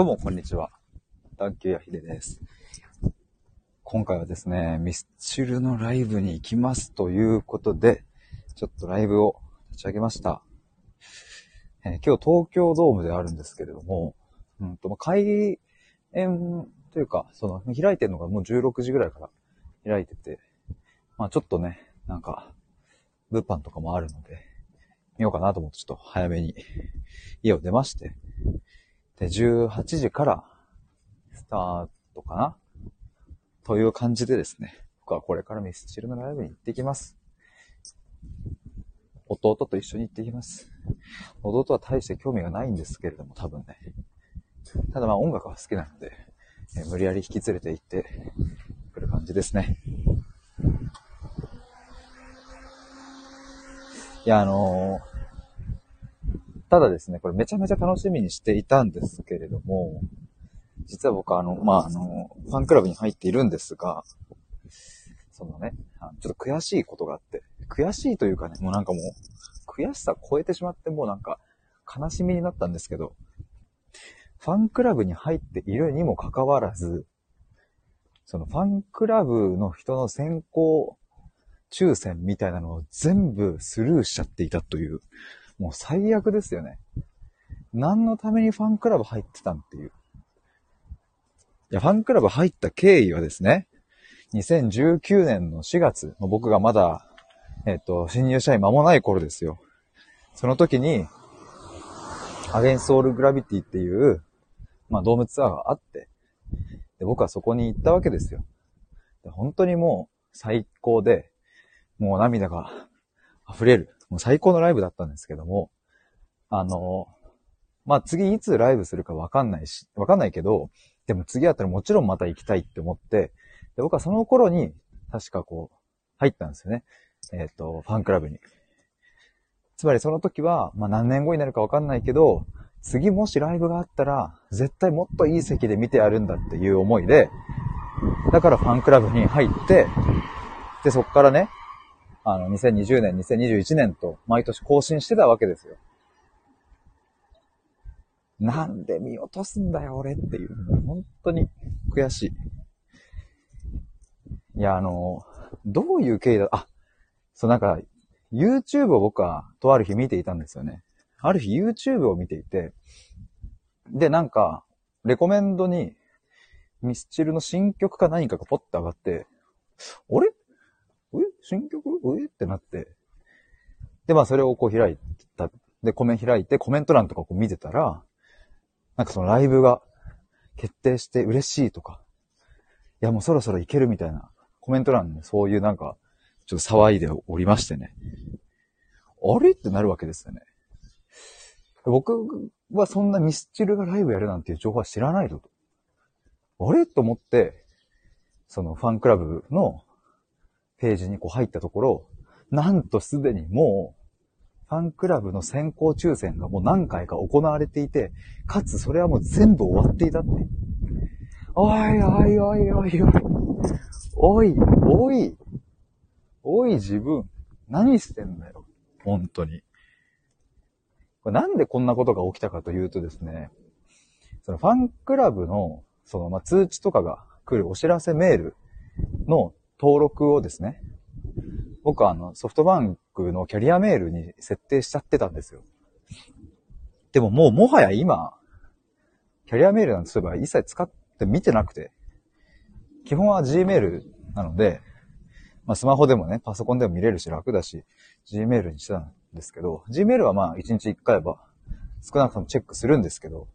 どうも、こんにちは。ダンキューヤヒデです。今回はですね、ミスチルのライブに行きますということで、ちょっとライブを立ち上げました。えー今日東京ドームであるんですけれども、うんと、ま開演というか、その、開いてるのがもう16時ぐらいから開いてて、まあちょっとね、なんか、物販とかもあるので、見ようかなと思ってちょっと早めに家を出まして、で、18時からスタートかなという感じでですね、僕はこれからミスチルのライブに行ってきます。弟と一緒に行ってきます。弟は大して興味がないんですけれども、多分ね。ただまあ音楽は好きなので、え無理やり引き連れて行ってくる感じですね。いや、あのーただですね、これめちゃめちゃ楽しみにしていたんですけれども、実は僕はあの、まあ、あの、ファンクラブに入っているんですが、そのね、あのちょっと悔しいことがあって、悔しいというかね、もうなんかもう、悔しさ超えてしまって、もうなんか、悲しみになったんですけど、ファンクラブに入っているにもかかわらず、そのファンクラブの人の先行抽選みたいなのを全部スルーしちゃっていたという、もう最悪ですよね。何のためにファンクラブ入ってたんっていう。いや、ファンクラブ入った経緯はですね、2019年の4月、僕がまだ、えっ、と、新入社員間もない頃ですよ。その時に、アゲンソールグラビティっていう、まあ、ドームツアーがあって、で、僕はそこに行ったわけですよ。で本当にもう最高で、もう涙が溢れる。もう最高のライブだったんですけども、あの、まあ、次いつライブするかわかんないし、わかんないけど、でも次あったらもちろんまた行きたいって思って、で僕はその頃に、確かこう、入ったんですよね。えっ、と、ファンクラブに。つまりその時は、まあ、何年後になるかわかんないけど、次もしライブがあったら、絶対もっといい席で見てやるんだっていう思いで、だからファンクラブに入って、で、そっからね、あの、2020年、2021年と毎年更新してたわけですよ。なんで見落とすんだよ、俺っていう。本当に悔しい。いや、あの、どういう経緯だ、あ、そうなんか、YouTube を僕はとある日見ていたんですよね。ある日 YouTube を見ていて、で、なんか、レコメンドに、ミスチルの新曲か何かがポッて上がって、あれ？え？新曲？え？ってなって。で、まあそれをこう開いた。で、コメン開いて、コメント欄とかこう見てたら、なんかそのライブが決定して嬉しいとか、いやもうそろそろ行けるみたいなコメント欄でそういうなんか、ちょっと騒いでおりましてね。あれ？ってなるわけですよね。僕はそんなミスチルがライブやるなんていう情報は知らないぞと。あれ？と思って、そのファンクラブのページにこう入ったところ、なんとすでにもう、ファンクラブの先行抽選がもう何回か行われていて、かつそれはもう全部終わっていたって。おいおいおいおいおい。おい、おい。おい自分。何してんだよ。本当に。これなんでこんなことが起きたかというとですね、そのファンクラブの、その、ま、通知とかが来るお知らせメールの登録をですね、僕はあの、ソフトバンクのキャリアメールに設定しちゃってたんですよ。でももうもはや今、キャリアメールなんてそういえば一切使って見てなくて、基本は Gmail なので、まあスマホでもね、パソコンでも見れるし楽だし、Gmail にしてたんですけど、Gmail はまあ1日1回は少なくともチェックするんですけど、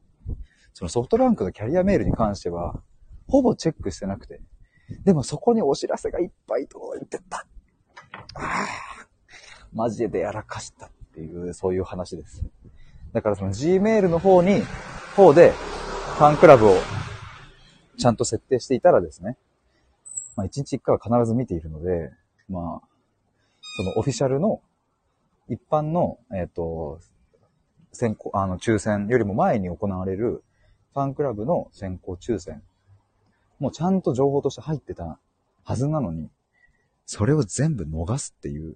そのソフトバンクのキャリアメールに関しては、ほぼチェックしてなくて、でもそこにお知らせがいっぱい届いてた。ああ、マジでやらかしたっていう、そういう話です。だからその Gmail の方に、方で、ファンクラブをちゃんと設定していたらですね、まあ1日1回は必ず見ているので、まあ、そのオフィシャルの、一般の、えっ、と、先行、あの、抽選よりも前に行われる、ファンクラブの先行抽選、もうちゃんと情報として入ってたはずなのに、それを全部逃すっていう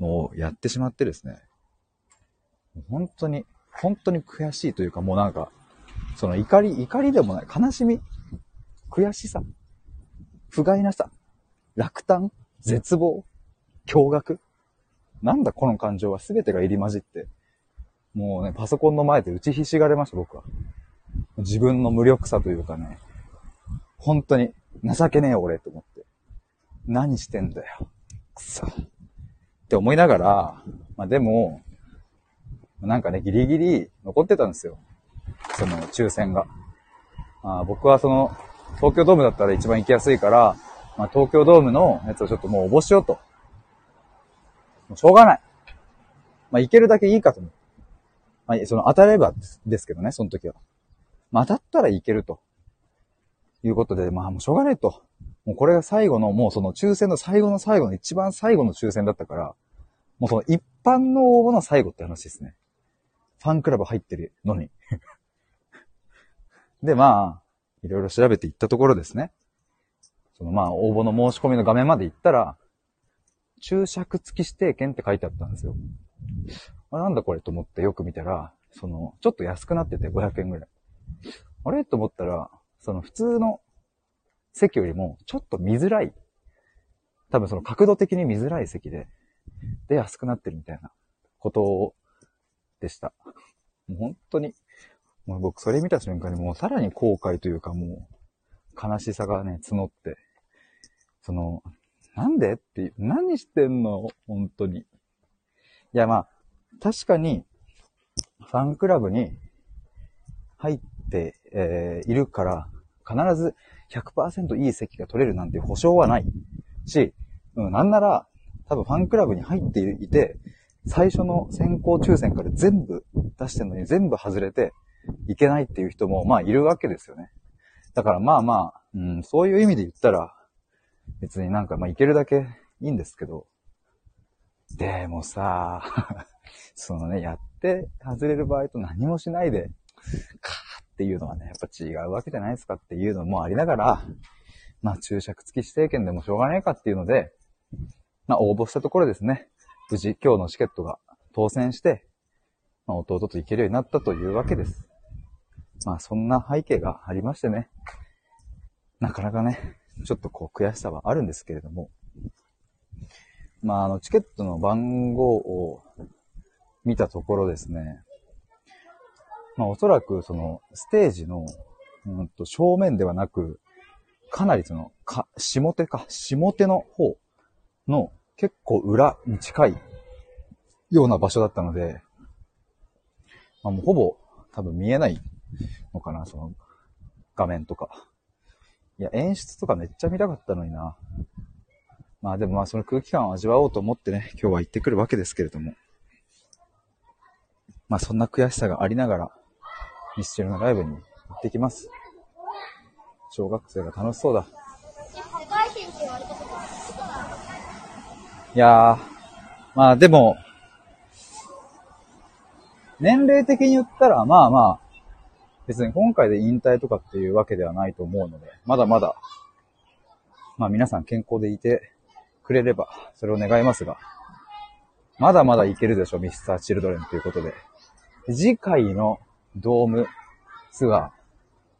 のをやってしまってですね、本当に、本当に悔しいというか、もうなんか、その怒り、怒りでもない、悲しみ、悔しさ、不甲斐なさ、落胆、絶望、驚愕。なんだこの感情は全てが入り混じって、もうね、パソコンの前で打ちひしがれました、僕は。自分の無力さというかね、本当に情けねえ俺と思って。何してんだよ。くそ。って思いながら、まあでも、なんかね、ギリギリ残ってたんですよ。その抽選が。あ僕はその、東京ドームだったら一番行きやすいから、まあ、東京ドームのやつをちょっともう応募しようと。もうしょうがない。まあ、行けるだけいいかと思う。まあ、その当たればですけどね、その時は。まあ、当たったらいけると。ということで、まあ、もうしょうがないと。もうこれが最後の、もうその抽選の最後の最後の一番最後の抽選だったから、もうその一般の応募の最後って話ですね。ファンクラブ入ってるのに。で、まあ、いろいろ調べていったところですね。そのまあ、応募の申し込みの画面まで行ったら、注釈付き指定券って書いてあったんですよ。あなんだこれと思ってよく見たら、その、ちょっと安くなってて500円ぐらい。あれ？と思ったら、その普通の席よりもちょっと見づらい。多分その角度的に見づらい席で、で安くなってるみたいなことでした。もう本当に、もう僕それ見た瞬間にもうさらに後悔というかもう悲しさがね、募って、その、なんでっていう、何してんの？本当に。いやまあ、確かに、ファンクラブに入って、えー、いるから、必ず100%いい席が取れるなんて保証はないし、うん、なんなら、多分ファンクラブに入っていて、最初の先行抽選から全部出してるのに全部外れていけないっていう人も、まあいるわけですよね。だからまあまあ、うん、そういう意味で言ったら、別になんかまあいけるだけいいんですけど、でもさ、そのね、やって外れる場合と何もしないで、かっていうのはね、やっぱ違うわけじゃないですかっていうのもありながら、まあ注釈付き指定券でもしょうがないかっていうので、まあ応募したところですね、無事今日のチケットが当選して、まあ、弟と行けるようになったというわけです。まあそんな背景がありましてね、なかなかね、ちょっとこう悔しさはあるんですけれども、まああのチケットの番号を見たところですね、まあおそらくそのステージの、うんと正面ではなく、かなりその、か、下手か、下手の方の結構裏に近いような場所だったので、まあ、もうほぼ多分見えないのかな、その画面とか。いや、演出とかめっちゃ見たかったのにな。まあでもまあその空気感を味わおうと思ってね、今日は行ってくるわけですけれども。まあそんな悔しさがありながら、ミスチルのライブに行ってきます。小学生が楽しそうだ。いやー、まあでも、年齢的に言ったら、まあまあ、別に今回で引退とかっていうわけではないと思うので、まだまだ、まあ皆さん健康でいてくれれば、それを願いますが、まだまだいけるでしょ、ミスターチルドレンということで。次回のドームツアー、ま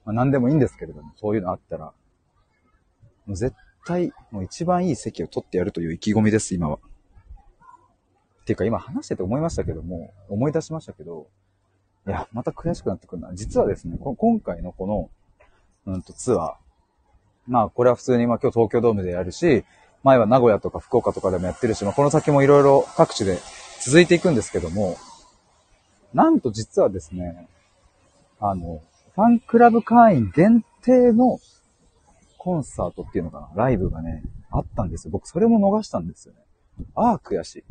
あ、何でもいいんですけれども、そういうのあったら、もう絶対、もう一番いい席を取ってやるという意気込みです、今は。っていうか今話してて思いましたけども、思い出しましたけど、いや、また悔しくなってくるな。実はですね、今回のこの、うんと、ツアー。まあ、これは普通に、まあ今日東京ドームでやるし、前は名古屋とか福岡とかでもやってるし、まあこの先もいろいろ各地で続いていくんですけども、なんと実はですね、あの、ファンクラブ会員限定のコンサートっていうのかな？ライブがね、あったんですよ。僕それも逃したんですよね。ああ、悔しい。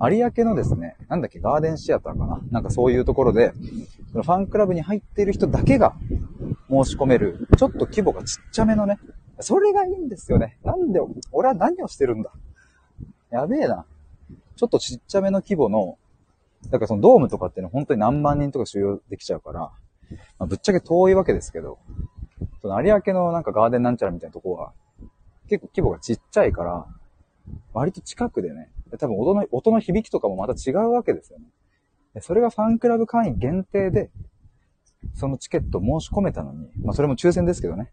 有明のですね、なんだっけ、ガーデンシアターかな？なんかそういうところで、そのファンクラブに入っている人だけが申し込める、ちょっと規模がちっちゃめのね、それがいいんですよね。なんで、俺は何をしてるんだ？やべえな。ちょっとちっちゃめの規模の、だからそのドームとかっていうのは本当に何万人とか収容できちゃうから、まあ、ぶっちゃけ遠いわけですけど、その有明のなんかガーデンなんちゃらみたいなとこは、結構規模がちっちゃいから、割と近くでね、多分音の、音の響きとかもまた違うわけですよね。それがファンクラブ会員限定で、そのチケット申し込めたのに、まあそれも抽選ですけどね。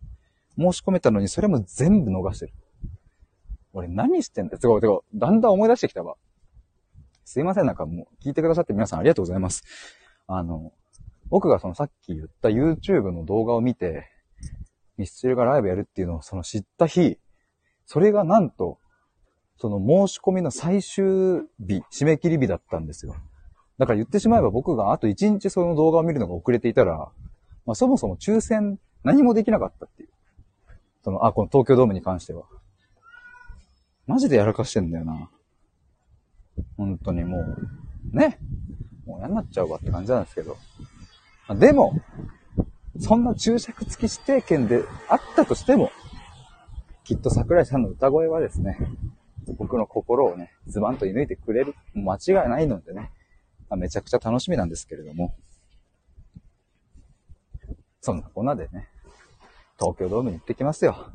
申し込めたのに、それも全部逃してる。俺何してんだよすごい、てか、だんだん思い出してきたわ。すいません、なんかもう、聞いてくださって皆さんありがとうございます。あの、僕がそのさっき言った YouTube の動画を見て、ミスチルがライブやるっていうのをその知った日、それがなんと、その申し込みの最終日、締め切り日だったんですよ。だから言ってしまえば僕があと1日その動画を見るのが遅れていたら、まあそもそも抽選何もできなかったっていう。その、あ、この東京ドームに関しては。マジでやらかしてんだよな。本当にもう、ね。もう嫌になっちゃうわって感じなんですけど。でも、そんな注釈付き指定権であったとしても、きっと桜井さんの歌声はですね、僕の心をね、ズバンと射抜いてくれる、間違いないのでね、めちゃくちゃ楽しみなんですけれども、そんなこんなでね、東京ドームに行ってきますよ。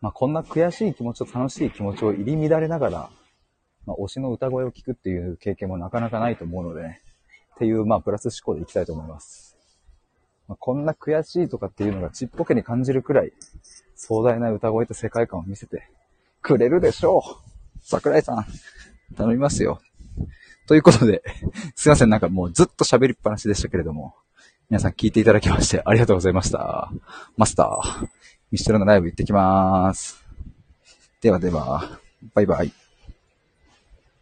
まあ、こんな悔しい気持ちと楽しい気持ちを入り乱れながら、まあ、推しの歌声を聞くっていう経験もなかなかないと思うのでね、っていう、まあ、プラス思考でいきたいと思います。まあ、こんな悔しいとかっていうのがちっぽけに感じるくらい、壮大な歌声と世界観を見せてくれるでしょう。桜井さん、頼みますよ。ということで、すいません、なんかもうずっと喋りっぱなしでしたけれども、皆さん聞いていただきましてありがとうございました。マスター、ミステルのライブ行ってきまーす。ではでは、バイバイ。